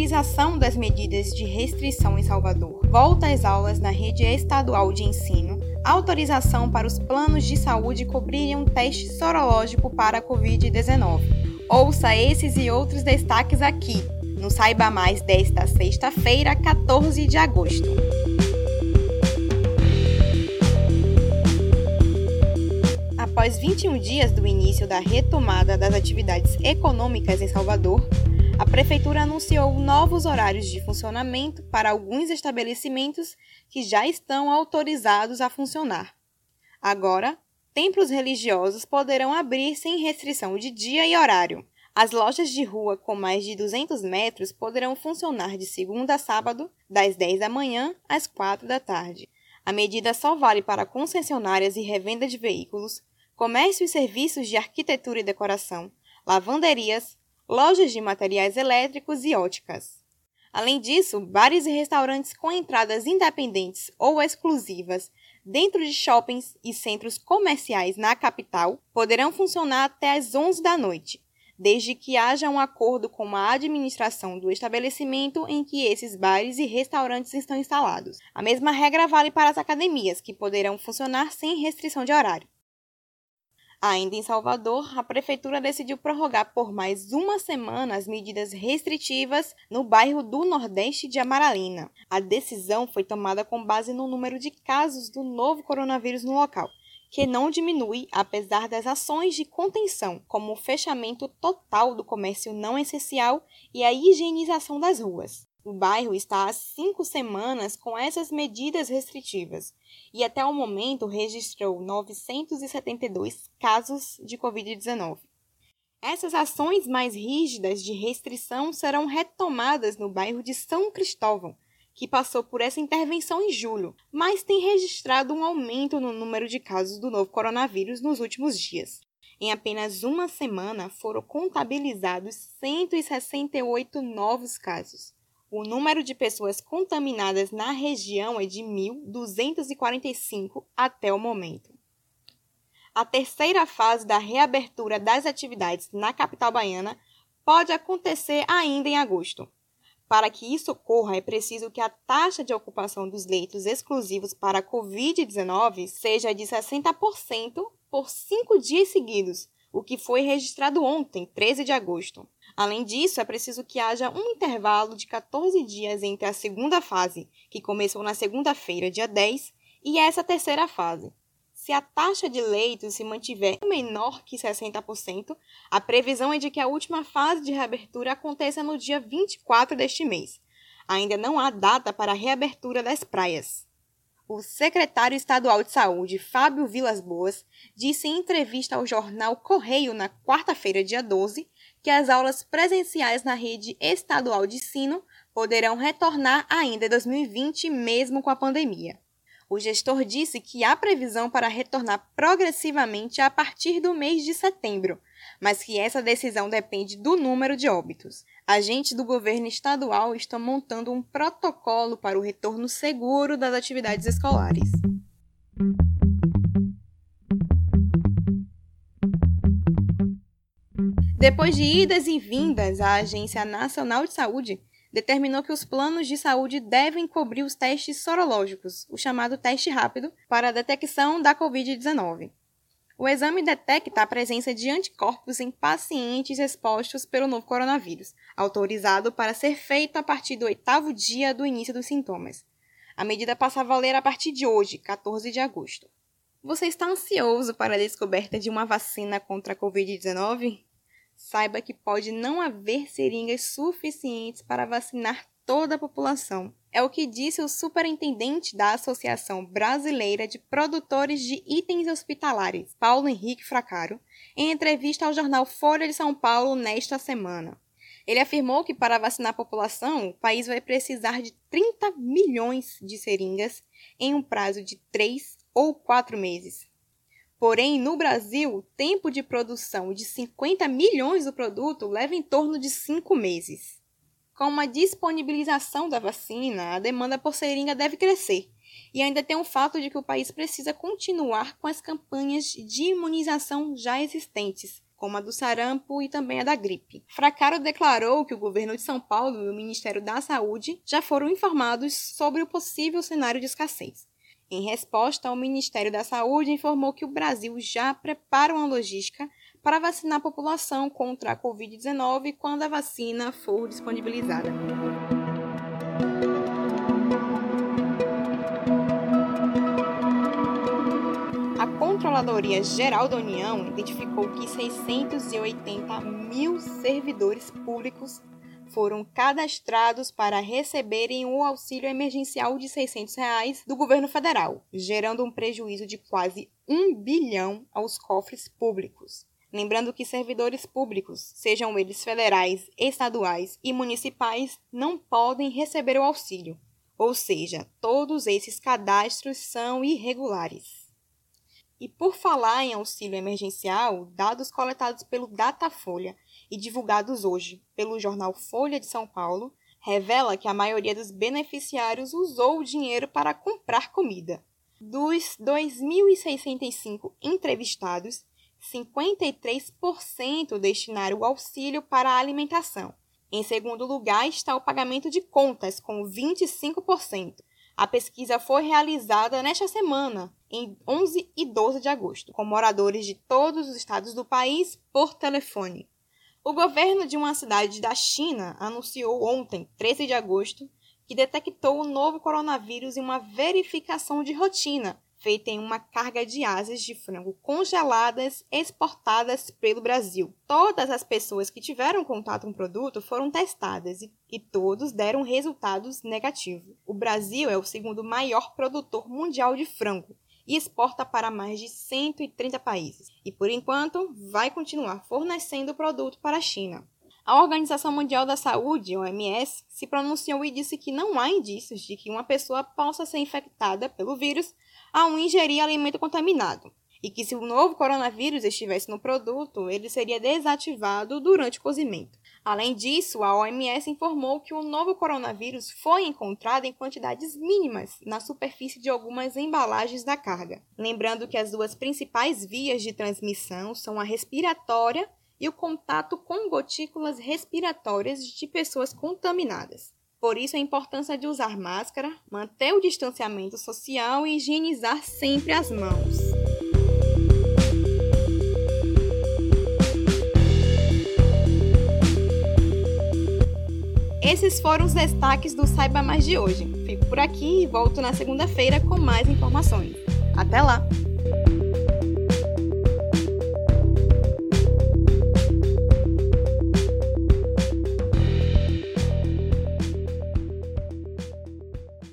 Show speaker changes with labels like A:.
A: flexibilização das medidas de restrição em Salvador, volta às aulas na rede estadual de ensino, autorização para os planos de saúde cobrirem um teste sorológico para a Covid-19. Ouça esses e outros destaques aqui no Saiba Mais desta sexta-feira, 14 de agosto. Após 21 dias do início da retomada das atividades econômicas em Salvador, a Prefeitura anunciou novos horários de funcionamento para alguns estabelecimentos que já estão autorizados a funcionar. Agora, templos religiosos poderão abrir sem restrição de dia e horário. As lojas de rua com mais de 200 metros poderão funcionar de segunda a sábado, das 10 da manhã às 4 da tarde. A medida só vale para concessionárias e revenda de veículos, comércio e serviços de arquitetura e decoração, lavanderias, lojas de materiais elétricos e óticas. Além disso, bares e restaurantes com entradas independentes ou exclusivas dentro de shoppings e centros comerciais na capital poderão funcionar até às 11 da noite, desde que haja um acordo com a administração do estabelecimento em que esses bares e restaurantes estão instalados. A mesma regra vale para as academias, que poderão funcionar sem restrição de horário. Ainda em Salvador, a prefeitura decidiu prorrogar por mais uma semana as medidas restritivas no bairro do Nordeste de Amaralina. A decisão foi tomada com base no número de casos do novo coronavírus no local, que não diminui apesar das ações de contenção, como o fechamento total do comércio não essencial e a higienização das ruas. O bairro está há cinco semanas com essas medidas restritivas e até o momento registrou 972 casos de Covid-19. Essas ações mais rígidas de restrição serão retomadas no bairro de São Cristóvão, que passou por essa intervenção em julho, mas tem registrado um aumento no número de casos do novo coronavírus nos últimos dias. Em apenas uma semana foram contabilizados 168 novos casos. O número de pessoas contaminadas na região é de 1.245 até o momento. A terceira fase da reabertura das atividades na capital baiana pode acontecer ainda em agosto. Para que isso ocorra, é preciso que a taxa de ocupação dos leitos exclusivos para a Covid-19 seja de 60% por cinco dias seguidos, o que foi registrado ontem, 13 de agosto. Além disso, é preciso que haja um intervalo de 14 dias entre a segunda fase, que começou na segunda-feira, dia 10, e essa terceira fase. Se a taxa de leitos se mantiver menor que 60%, a previsão é de que a última fase de reabertura aconteça no dia 24 deste mês. Ainda não há data para a reabertura das praias. O secretário estadual de saúde, Fábio Vilas Boas, disse em entrevista ao jornal Correio na quarta-feira, dia 12, que as aulas presenciais na rede estadual de ensino poderão retornar ainda em 2020, mesmo com a pandemia. O gestor disse que há previsão para retornar progressivamente a partir do mês de setembro, mas que essa decisão depende do número de óbitos. Agentes do governo estadual estão montando um protocolo para o retorno seguro das atividades escolares. Depois de idas e vindas, a Agência Nacional de Saúde determinou que os planos de saúde devem cobrir os testes sorológicos, o chamado teste rápido, para a detecção da Covid-19. O exame detecta a presença de anticorpos em pacientes expostos pelo novo coronavírus, autorizado para ser feito a partir do oitavo dia do início dos sintomas. A medida passa a valer a partir de hoje, 14 de agosto. Você está ansioso para a descoberta de uma vacina contra a Covid-19? saiba que pode não haver seringas suficientes para vacinar toda a população. É o que disse o superintendente da Associação Brasileira de Produtores de Itens Hospitalares, Paulo Henrique Fracaro, em entrevista ao jornal Folha de São Paulo nesta semana. Ele afirmou que para vacinar a população, o país vai precisar de 30 milhões de seringas em um prazo de 3 ou 4 meses. Porém, no Brasil, o tempo de produção de 50 milhões do produto leva em torno de 5 meses. Com a disponibilização da vacina, a demanda por seringa deve crescer. E ainda tem o fato de que o país precisa continuar com as campanhas de imunização já existentes, como a do sarampo e também a da gripe. Fracaro declarou que o governo de São Paulo e o Ministério da Saúde já foram informados sobre o possível cenário de escassez. Em resposta, o Ministério da Saúde informou que o Brasil já prepara uma logística para vacinar a população contra a Covid-19 quando a vacina for disponibilizada. A Controladoria Geral da União identificou que 680 mil servidores públicos foram cadastrados para receberem o auxílio emergencial de 600 reais do governo federal, gerando um prejuízo de quase 1 bilhão aos cofres públicos. Lembrando que servidores públicos, sejam eles federais, estaduais e municipais, não podem receber o auxílio, ou seja, todos esses cadastros são irregulares. E por falar em auxílio emergencial, dados coletados pelo Datafolha e divulgados hoje pelo jornal Folha de São Paulo revela que a maioria dos beneficiários usou o dinheiro para comprar comida. Dos 2.065 entrevistados, 53% destinaram o auxílio para a alimentação. Em segundo lugar está o pagamento de contas, com 25%. A pesquisa foi realizada nesta semana, em 11 e 12 de agosto, com moradores de todos os estados do país por telefone. O governo de uma cidade da China anunciou ontem, 13 de agosto, que detectou o novo coronavírus em uma verificação de rotina feita em uma carga de asas de frango congeladas exportadas pelo Brasil. Todas as pessoas que tiveram contato com o produto foram testadas e, e todos deram resultados negativos. O Brasil é o segundo maior produtor mundial de frango e exporta para mais de 130 países. E por enquanto, vai continuar fornecendo o produto para a China. A Organização Mundial da Saúde, OMS, se pronunciou e disse que não há indícios de que uma pessoa possa ser infectada pelo vírus ao ingerir alimento contaminado, e que se o novo coronavírus estivesse no produto, ele seria desativado durante o cozimento. Além disso, a OMS informou que o novo coronavírus foi encontrado em quantidades mínimas na superfície de algumas embalagens da carga. Lembrando que as duas principais vias de transmissão são a respiratória e o contato com gotículas respiratórias de pessoas contaminadas. Por isso, a importância de usar máscara, manter o distanciamento social e higienizar sempre as mãos. Esses foram os destaques do Saiba Mais de hoje. Fico por aqui e volto na segunda-feira com mais informações. Até lá!